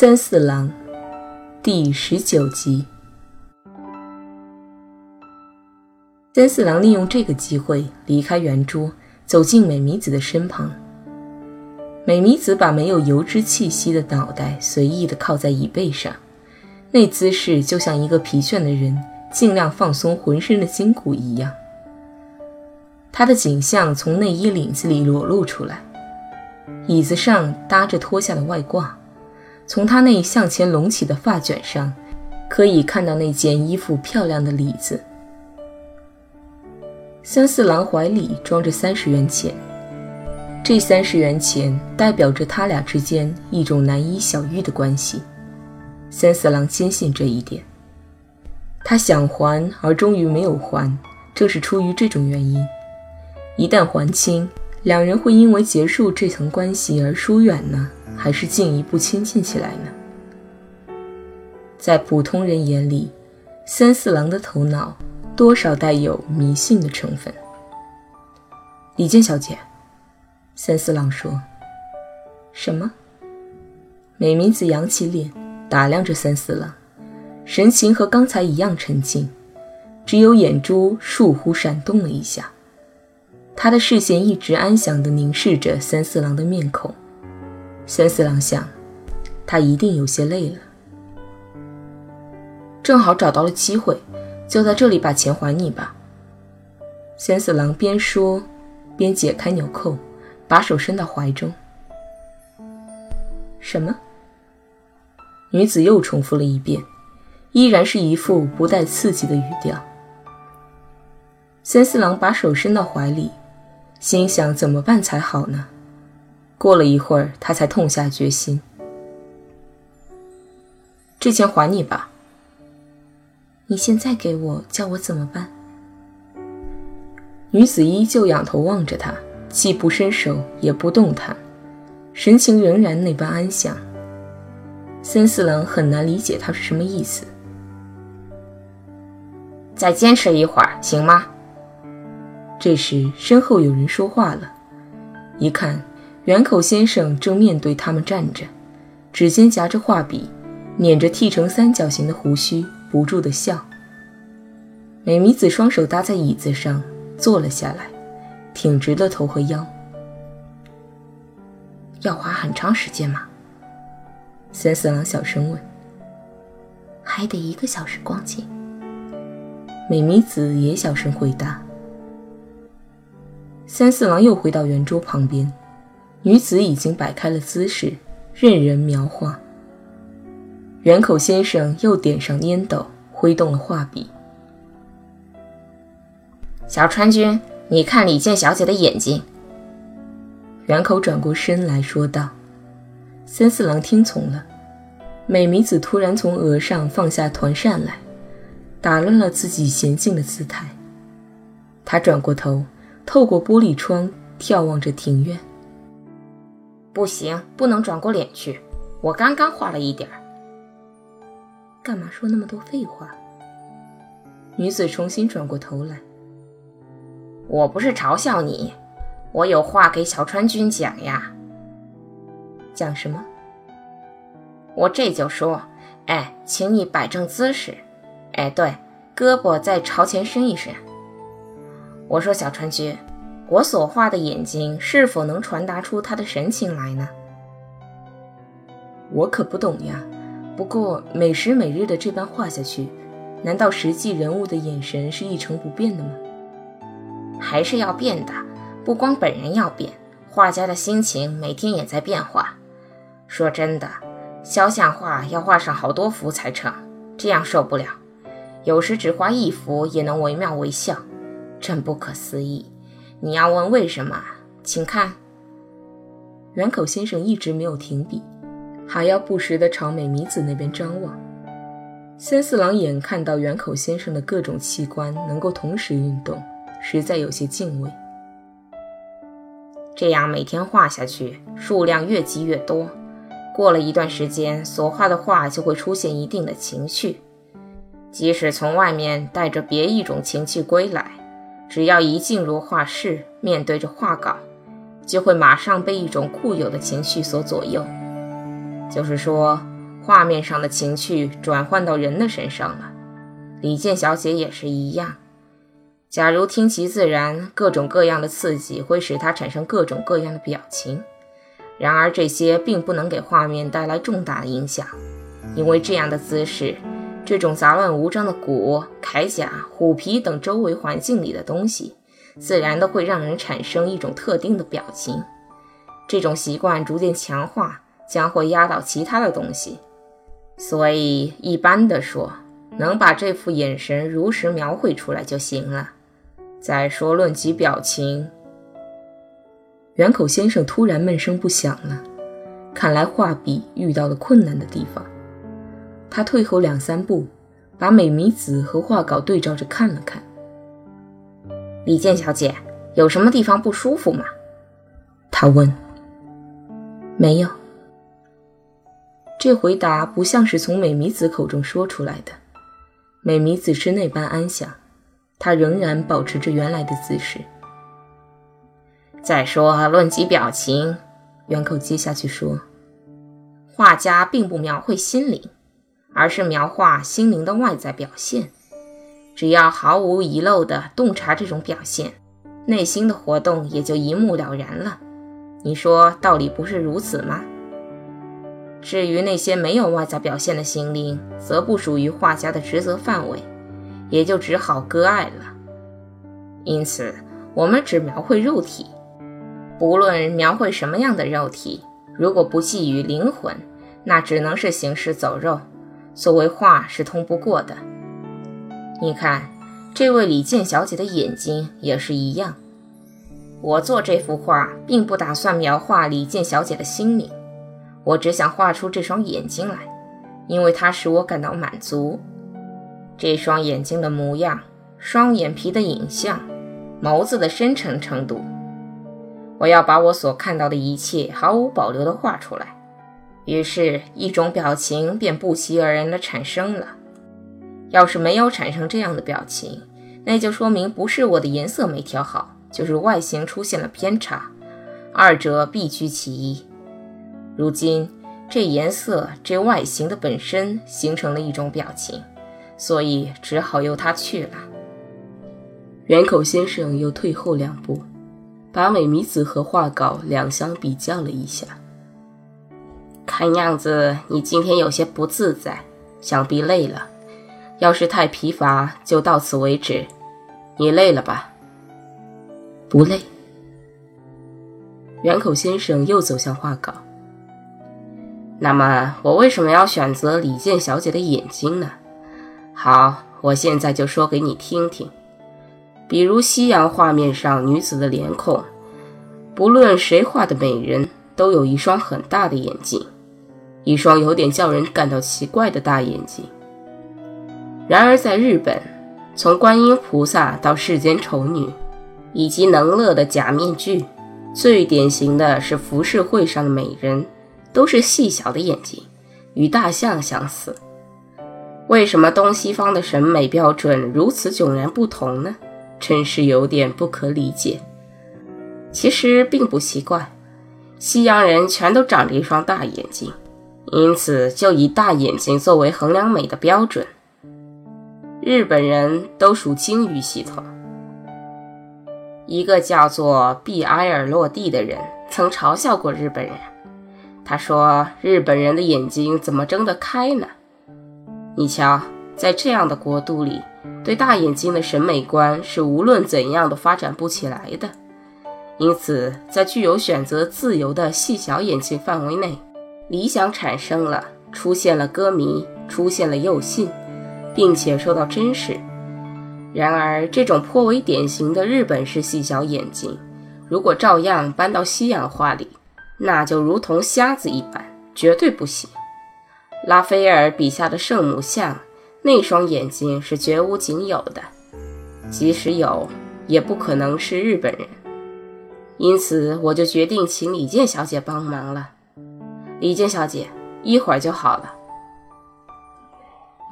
三四郎，第十九集。三四郎利用这个机会离开圆桌，走进美弥子的身旁。美弥子把没有油脂气息的脑袋随意地靠在椅背上，那姿势就像一个疲倦的人尽量放松浑身的筋骨一样。他的颈项从内衣领子里裸露出来，椅子上搭着脱下的外褂。从他那向前隆起的发卷上，可以看到那件衣服漂亮的里子。三四郎怀里装着三十元钱，这三十元钱代表着他俩之间一种难以小玉的关系。三四郎坚信这一点，他想还而终于没有还，正是出于这种原因。一旦还清，两人会因为结束这层关系而疏远呢？还是进一步亲近起来呢？在普通人眼里，三四郎的头脑多少带有迷信的成分。李健小姐，三四郎说：“什么？”美弥子扬起脸，打量着三四郎，神情和刚才一样沉静，只有眼珠倏忽闪动了一下。他的视线一直安详地凝视着三四郎的面孔。三四郎想，他一定有些累了。正好找到了机会，就在这里把钱还你吧。三四郎边说边解开纽扣，把手伸到怀中。什么？女子又重复了一遍，依然是一副不带刺激的语调。三四郎把手伸到怀里，心想怎么办才好呢？过了一会儿，他才痛下决心：“这钱还你吧。你现在给我，叫我怎么办？”女子依旧仰头望着他，既不伸手，也不动弹，神情仍然那般安详。三四郎很难理解他是什么意思。再坚持一会儿，行吗？这时，身后有人说话了，一看。圆口先生正面对他们站着，指尖夹着画笔，捻着剃成三角形的胡须，不住地笑。美弥子双手搭在椅子上坐了下来，挺直了头和腰。要花很长时间吗？三四郎小声问。还得一个小时光景。美弥子也小声回答。三四郎又回到圆桌旁边。女子已经摆开了姿势，任人描画。圆口先生又点上烟斗，挥动了画笔。小川君，你看李健小姐的眼睛。圆口转过身来说道。三四郎听从了。美弥子突然从额上放下团扇来，打乱了自己娴静的姿态。他转过头，透过玻璃窗眺望着庭院。不行，不能转过脸去。我刚刚画了一点儿。干嘛说那么多废话？女子重新转过头来。我不是嘲笑你，我有话给小川君讲呀。讲什么？我这就说。哎，请你摆正姿势。哎，对，胳膊再朝前伸一伸。我说小川君。我所画的眼睛是否能传达出他的神情来呢？我可不懂呀。不过每时每日的这般画下去，难道实际人物的眼神是一成不变的吗？还是要变的。不光本人要变，画家的心情每天也在变化。说真的，肖像画要画上好多幅才成，这样受不了。有时只画一幅也能惟妙惟肖，真不可思议。你要问为什么？请看，圆口先生一直没有停笔，还要不时地朝美弥子那边张望。三四郎眼看到圆口先生的各种器官能够同时运动，实在有些敬畏。这样每天画下去，数量越积越多，过了一段时间，所画的画就会出现一定的情绪。即使从外面带着别一种情绪归来，只要一进入画室，面对着画稿，就会马上被一种固有的情绪所左右。就是说。画面上的情绪转换到人的身上了，李健小姐也是一样。假如听其自然，各种各样的刺激会使她产生各种各样的表情。然而这些并不能给画面带来重大的影响，因为这样的姿势，这种杂乱无章的骨、铠甲、虎皮等周围环境里的东西，自然的会让人产生一种特定的表情。这种习惯逐渐强化，将会压倒其他的东西。所以，一般的说，能把这副眼神如实描绘出来就行了。再说论及表情，圆口先生突然闷声不响了，看来画笔遇到了困难的地方。他退后两三步，把美弥子和画稿对照着看了看。李健小姐，有什么地方不舒服吗？他问。没有。这回答不像是从美弥子口中说出来的。美弥子是那般安详，她仍然保持着原来的姿势。再说，论及表情，圆口接下去说：“画家并不描绘心灵，而是描画心灵的外在表现。只要毫无遗漏地洞察这种表现，内心的活动也就一目了然了。你说道理不是如此吗？”至于那些没有外在表现的心灵，则不属于画家的职责范围，也就只好割爱了。因此，我们只描绘肉体，不论描绘什么样的肉体，如果不寄予灵魂，那只能是行尸走肉。所谓画是通不过的。你看，这位李健小姐的眼睛也是一样。我做这幅画，并不打算描画李健小姐的心灵。我只想画出这双眼睛来，因为它使我感到满足。这双眼睛的模样，双眼皮的影像，眸子的深沉程度，我要把我所看到的一切毫无保留地画出来。于是，一种表情便不期而然地产生了。要是没有产生这样的表情，那就说明不是我的颜色没调好，就是外形出现了偏差，二者必居其一。如今，这颜色、这外形的本身形成了一种表情，所以只好由它去了。圆口先生又退后两步，把美弥子和画稿两相比较了一下。看样子你今天有些不自在，想必累了。要是太疲乏，就到此为止。你累了吧？不累。圆口先生又走向画稿。那么我为什么要选择李健小姐的眼睛呢？好，我现在就说给你听听。比如西洋画面上女子的脸孔，不论谁画的美人，都有一双很大的眼睛，一双有点叫人感到奇怪的大眼睛。然而在日本，从观音菩萨到世间丑女，以及能乐的假面具，最典型的是浮世绘上的美人。都是细小的眼睛，与大象相似。为什么东西方的审美标准如此迥然不同呢？真是有点不可理解。其实并不奇怪，西洋人全都长着一双大眼睛，因此就以大眼睛作为衡量美的标准。日本人都属鲸鱼系统。一个叫做毕埃尔洛蒂的人曾嘲笑过日本人。他说：“日本人的眼睛怎么睁得开呢？你瞧，在这样的国度里，对大眼睛的审美观是无论怎样都发展不起来的。因此，在具有选择自由的细小眼睛范围内，理想产生了，出现了歌迷，出现了幼信，并且受到珍视。然而，这种颇为典型的日本式细小眼睛，如果照样搬到西洋画里，那就如同瞎子一般，绝对不行。拉斐尔笔下的圣母像，那双眼睛是绝无仅有的，即使有，也不可能是日本人。因此，我就决定请李健小姐帮忙了。李健小姐，一会儿就好了。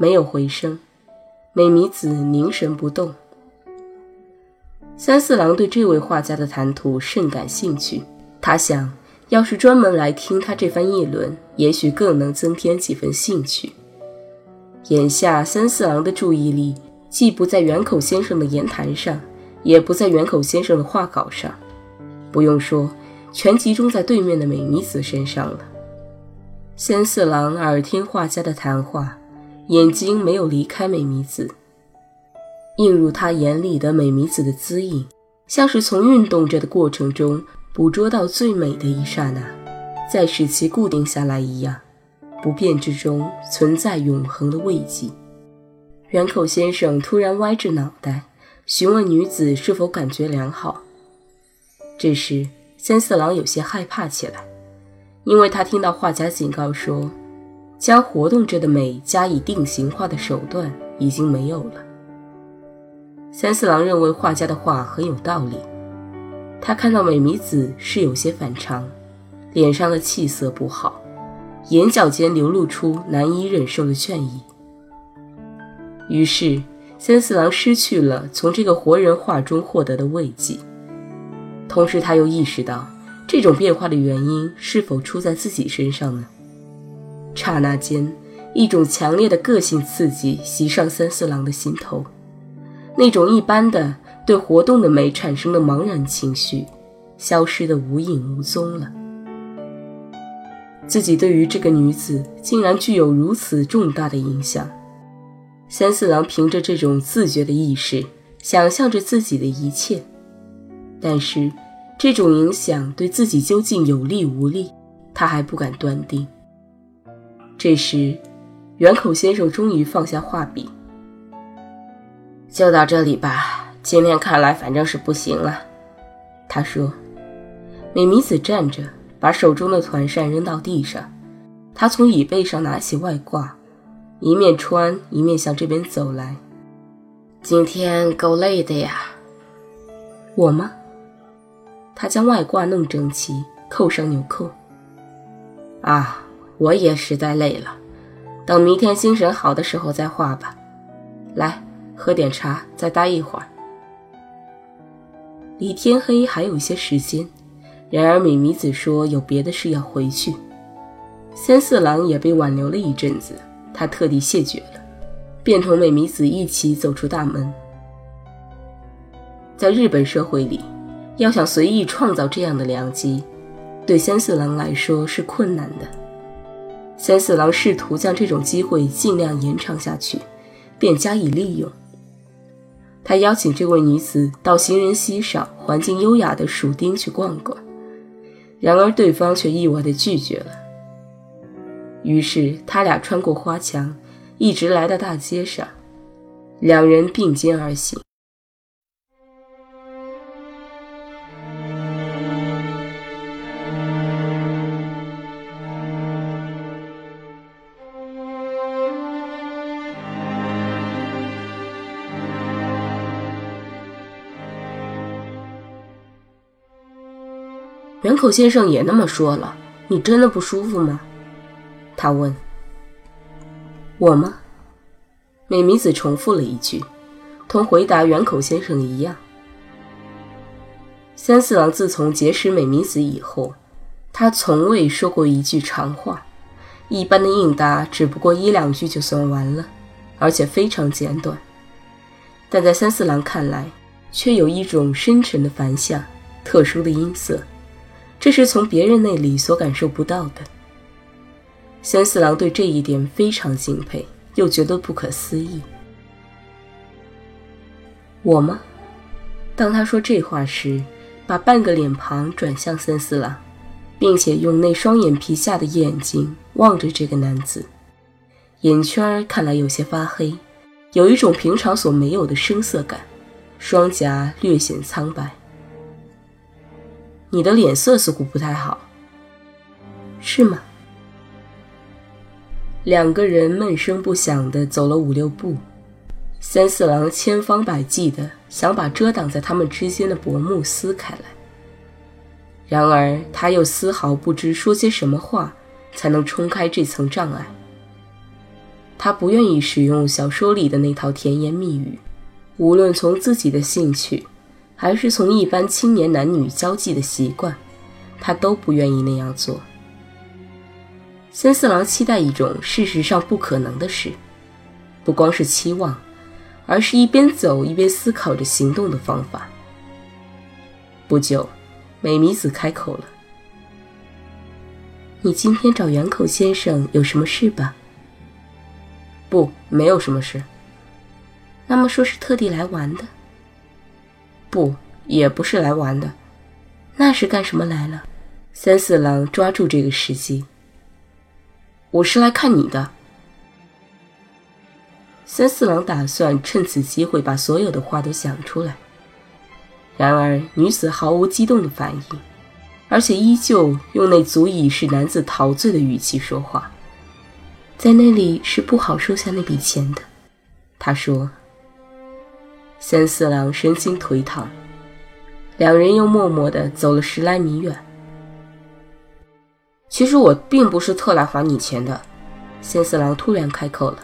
没有回声，美弥子凝神不动。三四郎对这位画家的谈吐甚感兴趣，他想，要是专门来听他这番议论，也许更能增添几分兴趣。眼下，三四郎的注意力既不在远口先生的言谈上，也不在远口先生的画稿上。不用说，全集中在对面的美弥子身上了。三四郎耳听画家的谈话，眼睛没有离开美弥子，映入他眼里的美弥子的姿影，像是从运动着的过程中捕捉到最美的一刹那，再使其固定下来一样，不变之中存在永恒的慰藉。远口先生突然歪着脑袋，询问女子是否感觉良好。这时，三四郎有些害怕起来，因为他听到画家警告说，将活动着的美加以定型化的手段已经没有了。三四郎认为画家的话很有道理。他看到美弥子是有些反常，脸上的气色不好，眼角间流露出难以忍受的倦意。于是，三四郎失去了从这个活人画中获得的慰藉。同时，他又意识到这种变化的原因是否出在自己身上呢？刹那间，一种强烈的个性刺激袭上三四郎的心头，那种一般的对活动的美产生的茫然情绪，消失的无影无踪了。自己对于这个女子竟然具有如此重大的影响，三四郎凭着这种自觉的意识，想象着自己的一切。但是，这种影响对自己究竟有利无利，他还不敢断定。这时，远口先生终于放下画笔，就到这里吧。今天看来反正是不行了，他说。美弥子站着，把手中的团扇扔到地上。他从椅背上拿起外挂，一面穿一面向这边走来。今天够累的呀，我吗？他将外挂弄整齐，扣上纽扣。啊，我也实在累了，等明天精神好的时候再画吧。来，喝点茶，再待一会儿。离天黑还有一些时间，然而美弥子说有别的事要回去。三四郎也被挽留了一阵子，他特地谢绝了，便同美弥子一起走出大门。在日本社会里。要想随意创造这样的良机，对三四郎来说是困难的。三四郎试图将这种机会尽量延长下去，便加以利用。他邀请这位女子到行人稀少、环境优雅的蜀町去逛逛，然而对方却意外地拒绝了。于是他俩穿过花墙，一直来到大街上，两人并肩而行。口先生也那么说了。你真的不舒服吗？他问。我吗？美弥子重复了一句，同回答远口先生一样。三四郎自从结识美弥子以后，他从未说过一句长话，一般的应答只不过一两句就算完了，而且非常简短。但在三四郎看来，却有一种深沉的繁象，特殊的音色。这是从别人那里所感受不到的。三四郎对这一点非常敬佩，又觉得不可思议。我吗？当他说这话时，把半个脸庞转向三四郎，并且用那双眼皮下的眼睛望着这个男子，眼圈看来有些发黑，有一种平常所没有的生涩感，双颊略显苍白。你的脸色似乎不太好，是吗？两个人闷声不响地走了五六步，三四郎千方百计地想把遮挡在他们之间的薄幕撕开来，然而他又丝毫不知说些什么话才能冲开这层障碍。他不愿意使用小说里的那套甜言蜜语，无论从自己的兴趣，还是从一般青年男女交际的习惯，他都不愿意那样做。三四郎期待一种事实上不可能的事，不光是期望，而是一边走一边思考着行动的方法。不久，美弥子开口了：“你今天找原口先生有什么事吧？”“不，没有什么事。”“那么说是特地来玩的？”“不，也不是来玩的。”“那是干什么来了？”三四郎抓住这个时机。我是来看你的。三四郎打算趁此机会把所有的话都讲出来。然而女子毫无激动的反应，而且依旧用那足以使男子陶醉的语气说话。在那里是不好收下那笔钱的，他说。三四郎身心颓唐，两人又默默地走了十来米远。其实我并不是特来还你钱的，仙四郎突然开口了。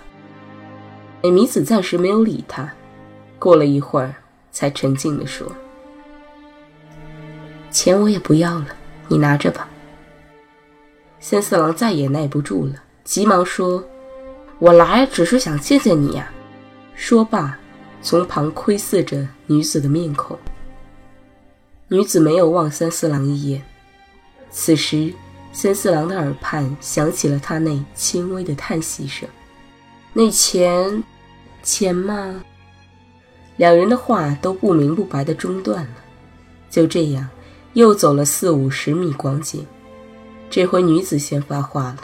美弥子暂时没有理他，过了一会儿，才沉静地说：“钱我也不要了，你拿着吧。”仙四郎再也耐不住了，急忙说：“我来只是想见见你呀。”说罢，从旁窥视着女子的面孔。女子没有望三四郎一眼，此时。三四郎的耳畔响起了他那轻微的叹息声。那钱，钱嘛，两人的话都不明不白的中断了。就这样，又走了四五十米光景。这回女子先发话了：“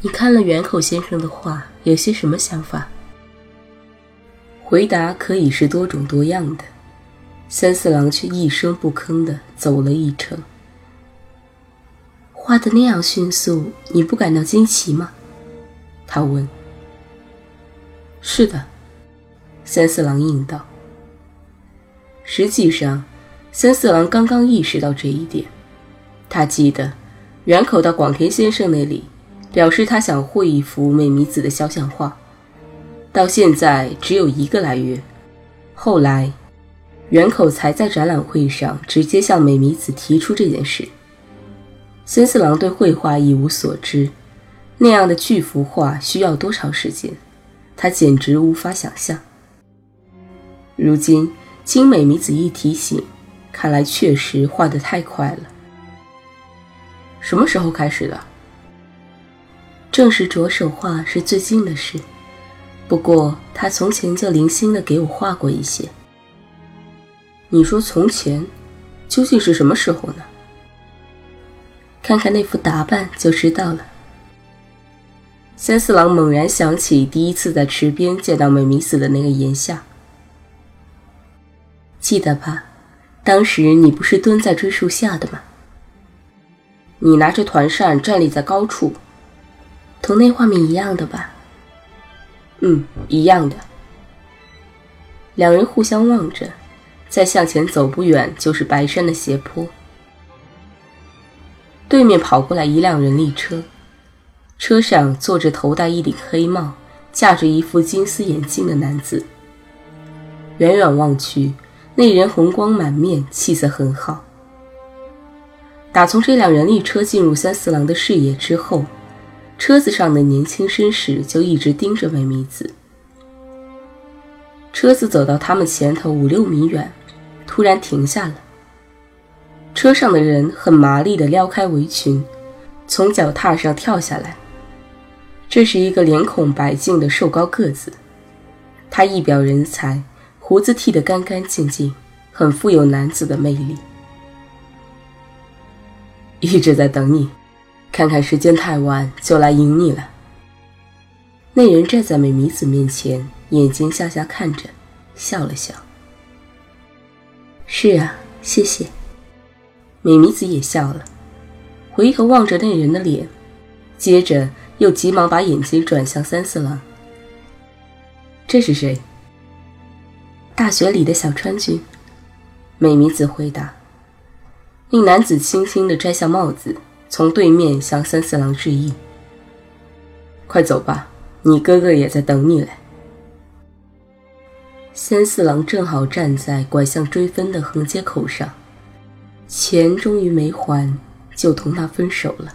你看了远口先生的话，有些什么想法？”回答可以是多种多样的，三四郎却一声不吭的走了一程。画的那样迅速，你不感到惊奇吗？他问。是的，三四郎应道。实际上，三四郎刚刚意识到这一点。他记得，远口到广田先生那里，表示他想绘一幅美弥子的肖像画，到现在只有一个来月。后来，远口才在展览会上直接向美弥子提出这件事。森四郎对绘画一无所知，那样的巨幅画需要多长时间，他简直无法想象。如今经美弥子一提醒，看来确实画得太快了。什么时候开始的？正式着手画是最近的事，不过他从前就零星的给我画过一些。你说从前，究竟是什么时候呢？看看那副打扮就知道了。三四郎猛然想起第一次在池边见到美弥子的那个炎夏，记得吧？当时你不是蹲在锥树下的吗？你拿着团扇站立在高处，同那画面一样的吧？嗯，一样的。两人互相望着，再向前走不远就是白山的斜坡。对面跑过来一辆人力车，车上坐着头戴一顶黑帽、架着一副金丝眼镜的男子。远远望去，那人红光满面，气色很好。打从这辆人力车进入三四郎的视野之后，车子上的年轻绅士就一直盯着美弥子。车子走到他们前头五六米远，突然停下了。车上的人很麻利地撩开围裙，从脚踏上跳下来。这是一个脸孔白净的瘦高个子，他一表人才，胡子剃得干干净净，很富有男子的魅力。一直在等你，看看时间太晚，就来迎你了。那人站在美弥子面前，眼睛向下看着，笑了笑。是啊，谢谢。美弥子也笑了，回头望着那人的脸，接着又急忙把眼睛转向三四郎。这是谁？大学里的小川君。美弥子回答。那男子轻轻地摘下帽子，从对面向三四郎致意。快走吧，你哥哥也在等你嘞。三四郎正好站在拐向追分的横街口上，钱终于没还，就同他分手了。